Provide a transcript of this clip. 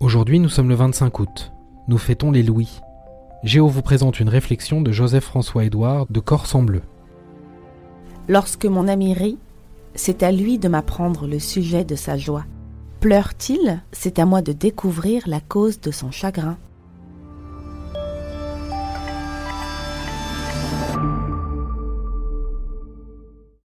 Aujourd'hui, nous sommes le 25 août. Nous fêtons les Louis. Géo vous présente une réflexion de Joseph-François-Édouard de Corse en bleu. Lorsque mon ami rit, c'est à lui de m'apprendre le sujet de sa joie. Pleure-t-il? C'est à moi de découvrir la cause de son chagrin.